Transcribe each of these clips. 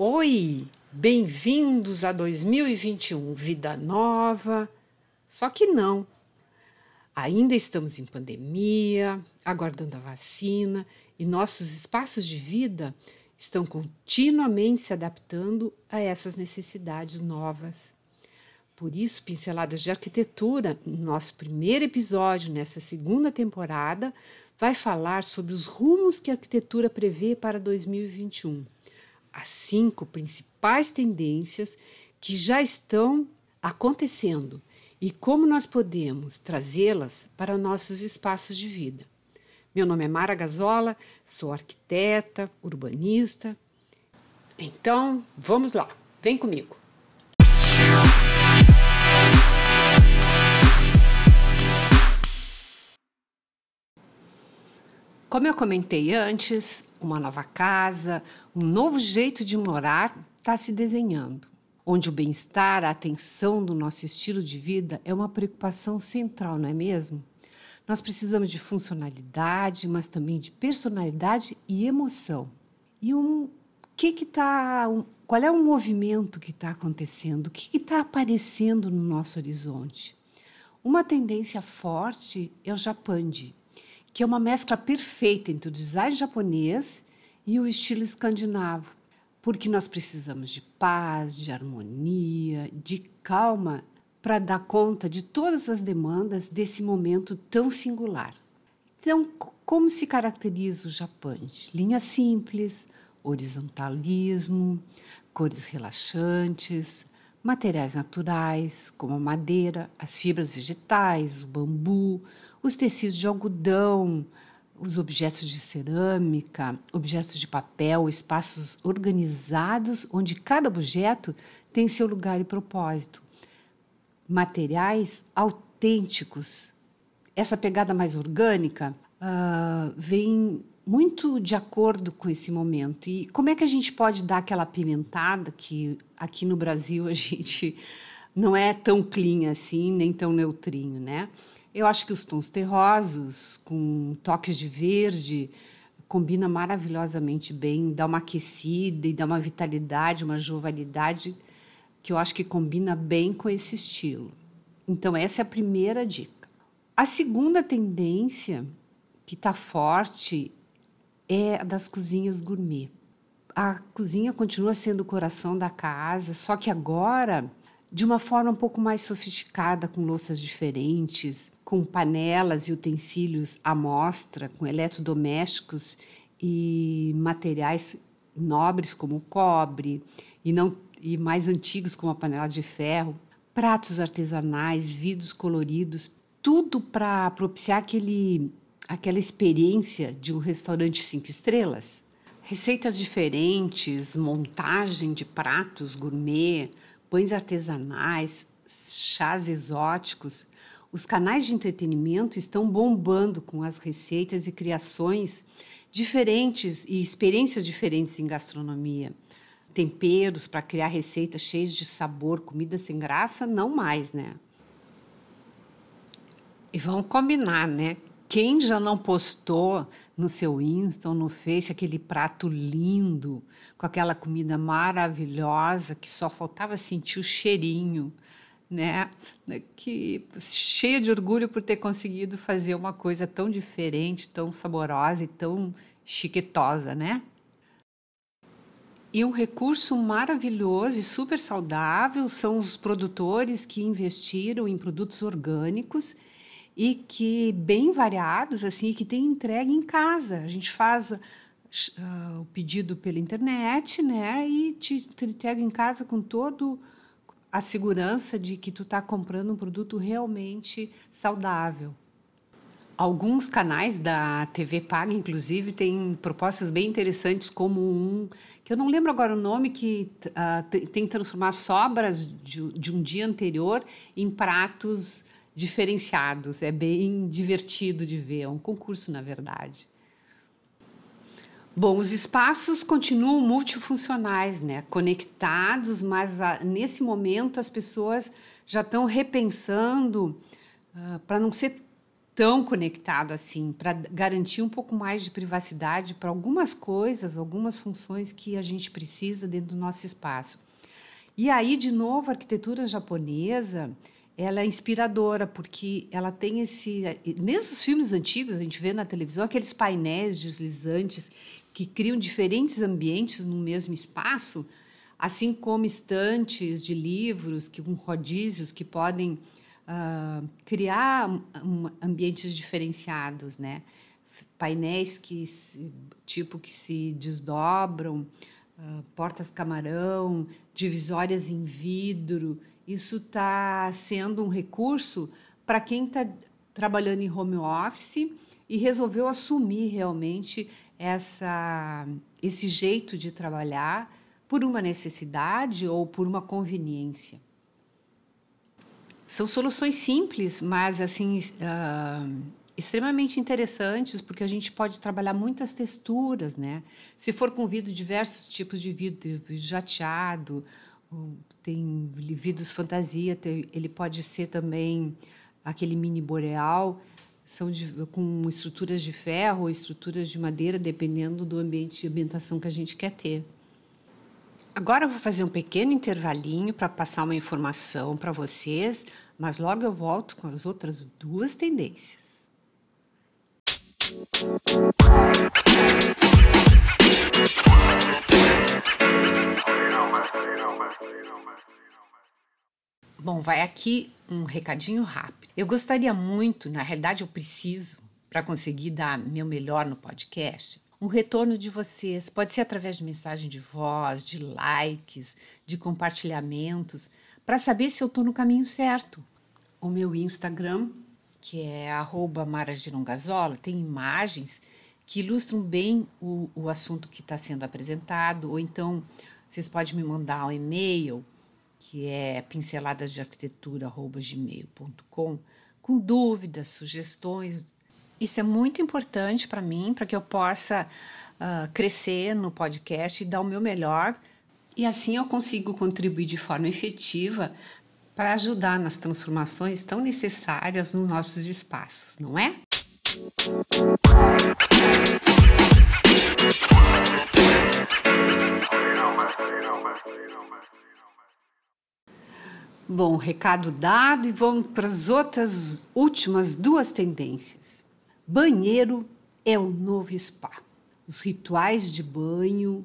Oi, bem-vindos a 2021, vida nova. Só que não. Ainda estamos em pandemia, aguardando a vacina e nossos espaços de vida estão continuamente se adaptando a essas necessidades novas. Por isso, Pinceladas de Arquitetura, nosso primeiro episódio nessa segunda temporada, vai falar sobre os rumos que a arquitetura prevê para 2021 as cinco principais tendências que já estão acontecendo e como nós podemos trazê-las para nossos espaços de vida. Meu nome é Mara Gazola, sou arquiteta, urbanista. Então, vamos lá, vem comigo. Como eu comentei antes, uma nova casa, um novo jeito de morar está se desenhando, onde o bem-estar, a atenção do nosso estilo de vida é uma preocupação central, não é mesmo? Nós precisamos de funcionalidade, mas também de personalidade e emoção. E um que que tá, um, qual é o movimento que está acontecendo? O que está aparecendo no nosso horizonte? Uma tendência forte é o Japandi, que é uma mescla perfeita entre o design japonês e o estilo escandinavo, porque nós precisamos de paz, de harmonia, de calma para dar conta de todas as demandas desse momento tão singular. Então, como se caracteriza o Japão? Linhas simples, horizontalismo, cores relaxantes, materiais naturais, como a madeira, as fibras vegetais, o bambu, os tecidos de algodão, os objetos de cerâmica, objetos de papel, espaços organizados onde cada objeto tem seu lugar e propósito. Materiais autênticos. Essa pegada mais orgânica uh, vem muito de acordo com esse momento. E como é que a gente pode dar aquela pimentada que aqui no Brasil a gente não é tão clean assim, nem tão neutrinho, né? Eu acho que os tons terrosos, com toques de verde, combina maravilhosamente bem, dá uma aquecida e dá uma vitalidade, uma jovialidade que eu acho que combina bem com esse estilo. Então, essa é a primeira dica. A segunda tendência que está forte é a das cozinhas gourmet. A cozinha continua sendo o coração da casa, só que agora de uma forma um pouco mais sofisticada, com louças diferentes, com panelas e utensílios à mostra, com eletrodomésticos e materiais nobres como cobre e não e mais antigos como a panela de ferro, pratos artesanais, vidros coloridos, tudo para propiciar aquele aquela experiência de um restaurante cinco estrelas. Receitas diferentes, montagem de pratos gourmet, pães artesanais, chás exóticos. Os canais de entretenimento estão bombando com as receitas e criações diferentes e experiências diferentes em gastronomia. Temperos para criar receitas cheias de sabor, comida sem graça, não mais, né? E vamos combinar, né? Quem já não postou no seu Insta ou no Face aquele prato lindo, com aquela comida maravilhosa que só faltava sentir o cheirinho, né? Que cheia de orgulho por ter conseguido fazer uma coisa tão diferente, tão saborosa e tão chiquetosa, né? E um recurso maravilhoso e super saudável são os produtores que investiram em produtos orgânicos e que bem variados assim que tem entrega em casa. A gente faz uh, o pedido pela internet, né, e te, te entrega em casa com todo a segurança de que tu está comprando um produto realmente saudável. Alguns canais da TV Paga, inclusive, têm propostas bem interessantes, como um que eu não lembro agora o nome, que uh, tem que transformar sobras de, de um dia anterior em pratos diferenciados, é bem divertido de ver, é um concurso, na verdade. Bom, os espaços continuam multifuncionais, né? conectados, mas a, ah, nesse momento as pessoas já estão repensando uh, para não ser tão conectado assim, para garantir um pouco mais de privacidade para algumas coisas, algumas funções que a gente precisa dentro do nosso espaço. E aí, de novo, a arquitetura japonesa, ela é inspiradora, porque ela tem esse. Mesmo os filmes antigos, a gente vê na televisão aqueles painéis deslizantes que criam diferentes ambientes no mesmo espaço, assim como estantes de livros que, com rodízios que podem uh, criar um, ambientes diferenciados, né? Painéis que tipo que se desdobram, uh, portas camarão, divisórias em vidro. Isso está sendo um recurso para quem está trabalhando em home office e resolveu assumir realmente essa, esse jeito de trabalhar por uma necessidade ou por uma conveniência. São soluções simples, mas assim uh, extremamente interessantes, porque a gente pode trabalhar muitas texturas, né? Se for com vidro, diversos tipos de vidro, jateado, tem vidros fantasia, tem, ele pode ser também aquele mini boreal, são de, com estruturas de ferro ou estruturas de madeira, dependendo do ambiente de ambientação que a gente quer ter. Agora eu vou fazer um pequeno intervalinho para passar uma informação para vocês, mas logo eu volto com as outras duas tendências. Bom, vai aqui um recadinho rápido. Eu gostaria muito, na realidade eu preciso, para conseguir dar meu melhor no podcast, um retorno de vocês. Pode ser através de mensagem de voz, de likes, de compartilhamentos, para saber se eu estou no caminho certo. O meu Instagram, que é @maragirongazola, tem imagens que ilustram bem o, o assunto que está sendo apresentado, ou então vocês podem me mandar um e-mail, que é pinceladasdearquitetura.gmail.com, com dúvidas, sugestões isso é muito importante para mim, para que eu possa uh, crescer no podcast e dar o meu melhor. E assim eu consigo contribuir de forma efetiva para ajudar nas transformações tão necessárias nos nossos espaços, não é? Bom, recado dado e vamos para as outras últimas duas tendências. Banheiro é o novo spa. Os rituais de banho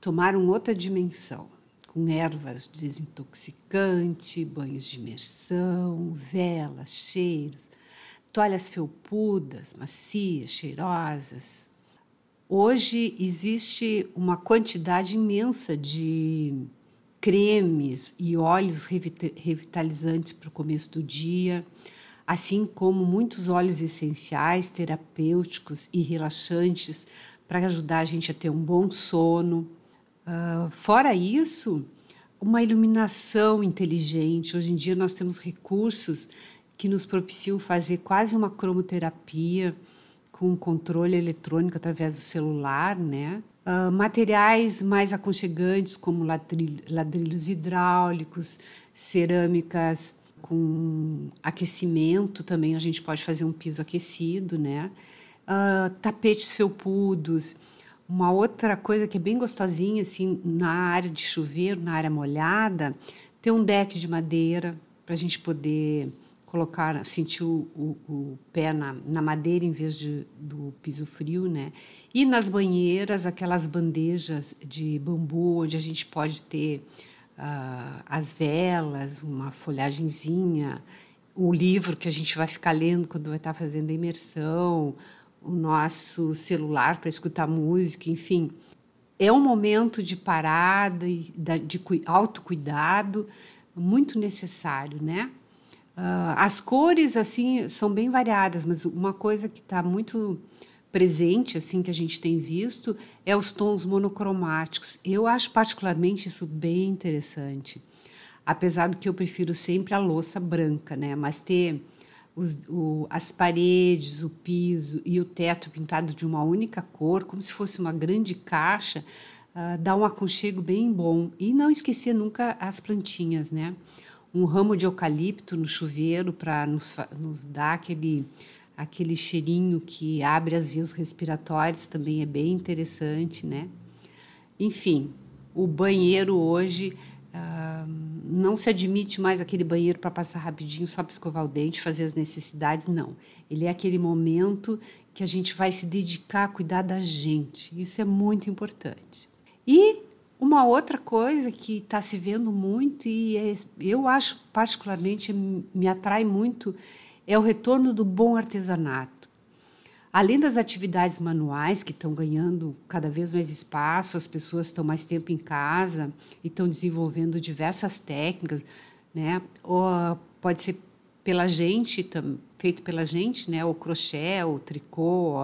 tomaram outra dimensão, com ervas desintoxicantes, banhos de imersão, velas, cheiros, toalhas felpudas, macias, cheirosas. Hoje existe uma quantidade imensa de cremes e óleos revitalizantes para o começo do dia assim como muitos óleos essenciais, terapêuticos e relaxantes para ajudar a gente a ter um bom sono. Uh, fora isso, uma iluminação inteligente. Hoje em dia nós temos recursos que nos propiciam fazer quase uma cromoterapia com controle eletrônico através do celular, né? Uh, materiais mais aconchegantes como ladrilhos hidráulicos, cerâmicas com aquecimento também a gente pode fazer um piso aquecido, né? Uh, tapetes felpudos. Uma outra coisa que é bem gostosinha, assim, na área de chuveiro, na área molhada, ter um deck de madeira para a gente poder colocar, sentir o, o, o pé na, na, madeira em vez de, do piso frio, né? E nas banheiras, aquelas bandejas de bambu, onde a gente pode ter uh, as velas, uma folhagemzinha, o livro que a gente vai ficar lendo quando vai estar fazendo a imersão, o nosso celular para escutar música, enfim. É um momento de parada de autocuidado muito necessário, né? Uh, as cores, assim, são bem variadas, mas uma coisa que está muito presente assim que a gente tem visto é os tons monocromáticos. Eu acho particularmente isso bem interessante. Apesar do que eu prefiro sempre a louça branca, né? Mas ter os, o, as paredes, o piso e o teto pintado de uma única cor, como se fosse uma grande caixa, uh, dá um aconchego bem bom. E não esquecer nunca as plantinhas, né? Um ramo de eucalipto no chuveiro para nos, nos dar aquele aquele cheirinho que abre as vias respiratórias também é bem interessante, né? Enfim, o banheiro hoje ah, não se admite mais aquele banheiro para passar rapidinho só para escovar o dente, fazer as necessidades, não. Ele é aquele momento que a gente vai se dedicar a cuidar da gente. Isso é muito importante. E uma outra coisa que está se vendo muito e é, eu acho particularmente me atrai muito é o retorno do bom artesanato. Além das atividades manuais que estão ganhando cada vez mais espaço, as pessoas estão mais tempo em casa e estão desenvolvendo diversas técnicas, né? Ou pode ser pela gente, feito pela gente, né? O crochê, o tricô,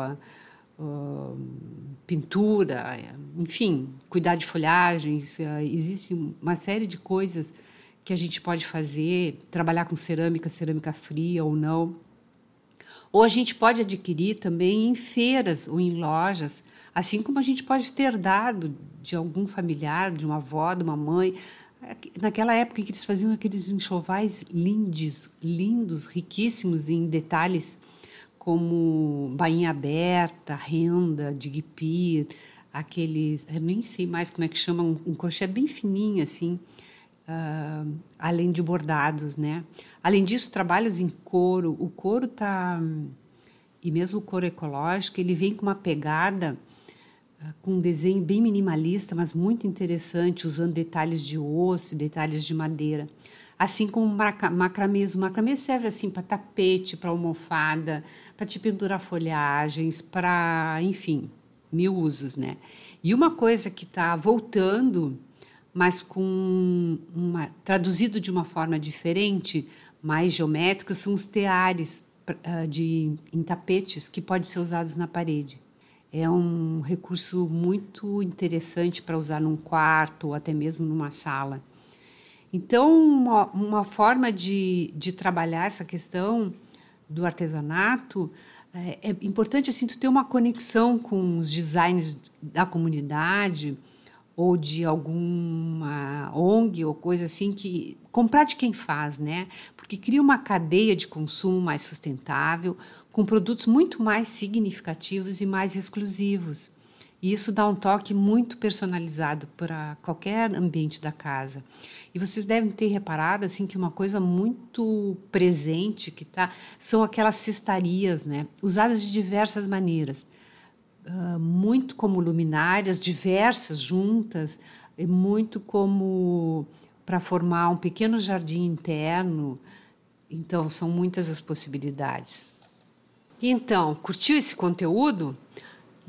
pintura, enfim, cuidar de folhagens, uh, existe uma série de coisas que a gente pode fazer, trabalhar com cerâmica, cerâmica fria ou não. Ou a gente pode adquirir também em feiras ou em lojas, assim como a gente pode ter dado de algum familiar, de uma avó, de uma mãe. Naquela época que eles faziam aqueles enxovais lindos, lindos, riquíssimos em detalhes como bainha aberta, renda, digipir, aqueles, eu nem sei mais como é que chama, um, um crochê bem fininho assim, uh, além de bordados, né? Além disso, trabalhos em couro, o couro tá, e mesmo o couro ecológico, ele vem com uma pegada uh, com um desenho bem minimalista, mas muito interessante, usando detalhes de osso, detalhes de madeira assim como macramês. O macramê serve assim para tapete, para almofada, para te pendurar folhagens, para, enfim, mil usos, né? E uma coisa que está voltando, mas com uma, traduzido de uma forma diferente, mais geométrica, são os teares uh, de, em tapetes que podem ser usados na parede. É um recurso muito interessante para usar num quarto ou até mesmo numa sala. Então, uma, uma forma de, de trabalhar essa questão do artesanato é, é, importante assim tu ter uma conexão com os designs da comunidade ou de alguma ONG ou coisa assim que comprar de quem faz, né? Porque cria uma cadeia de consumo mais sustentável, com produtos muito mais significativos e mais exclusivos. E isso dá um toque muito personalizado para qualquer ambiente da casa. E vocês devem ter reparado assim que uma coisa muito presente que tá são aquelas cestarias, né, usadas de diversas maneiras. Uh, muito como luminárias diversas juntas, e muito como para formar um pequeno jardim interno. Então, são muitas as possibilidades. Então, curtiu esse conteúdo?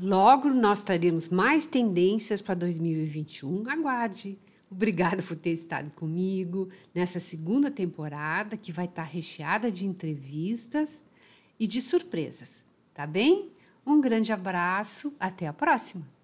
Logo nós traremos mais tendências para 2021. Aguarde. Obrigada por ter estado comigo nessa segunda temporada que vai estar recheada de entrevistas e de surpresas, tá bem? Um grande abraço, até a próxima!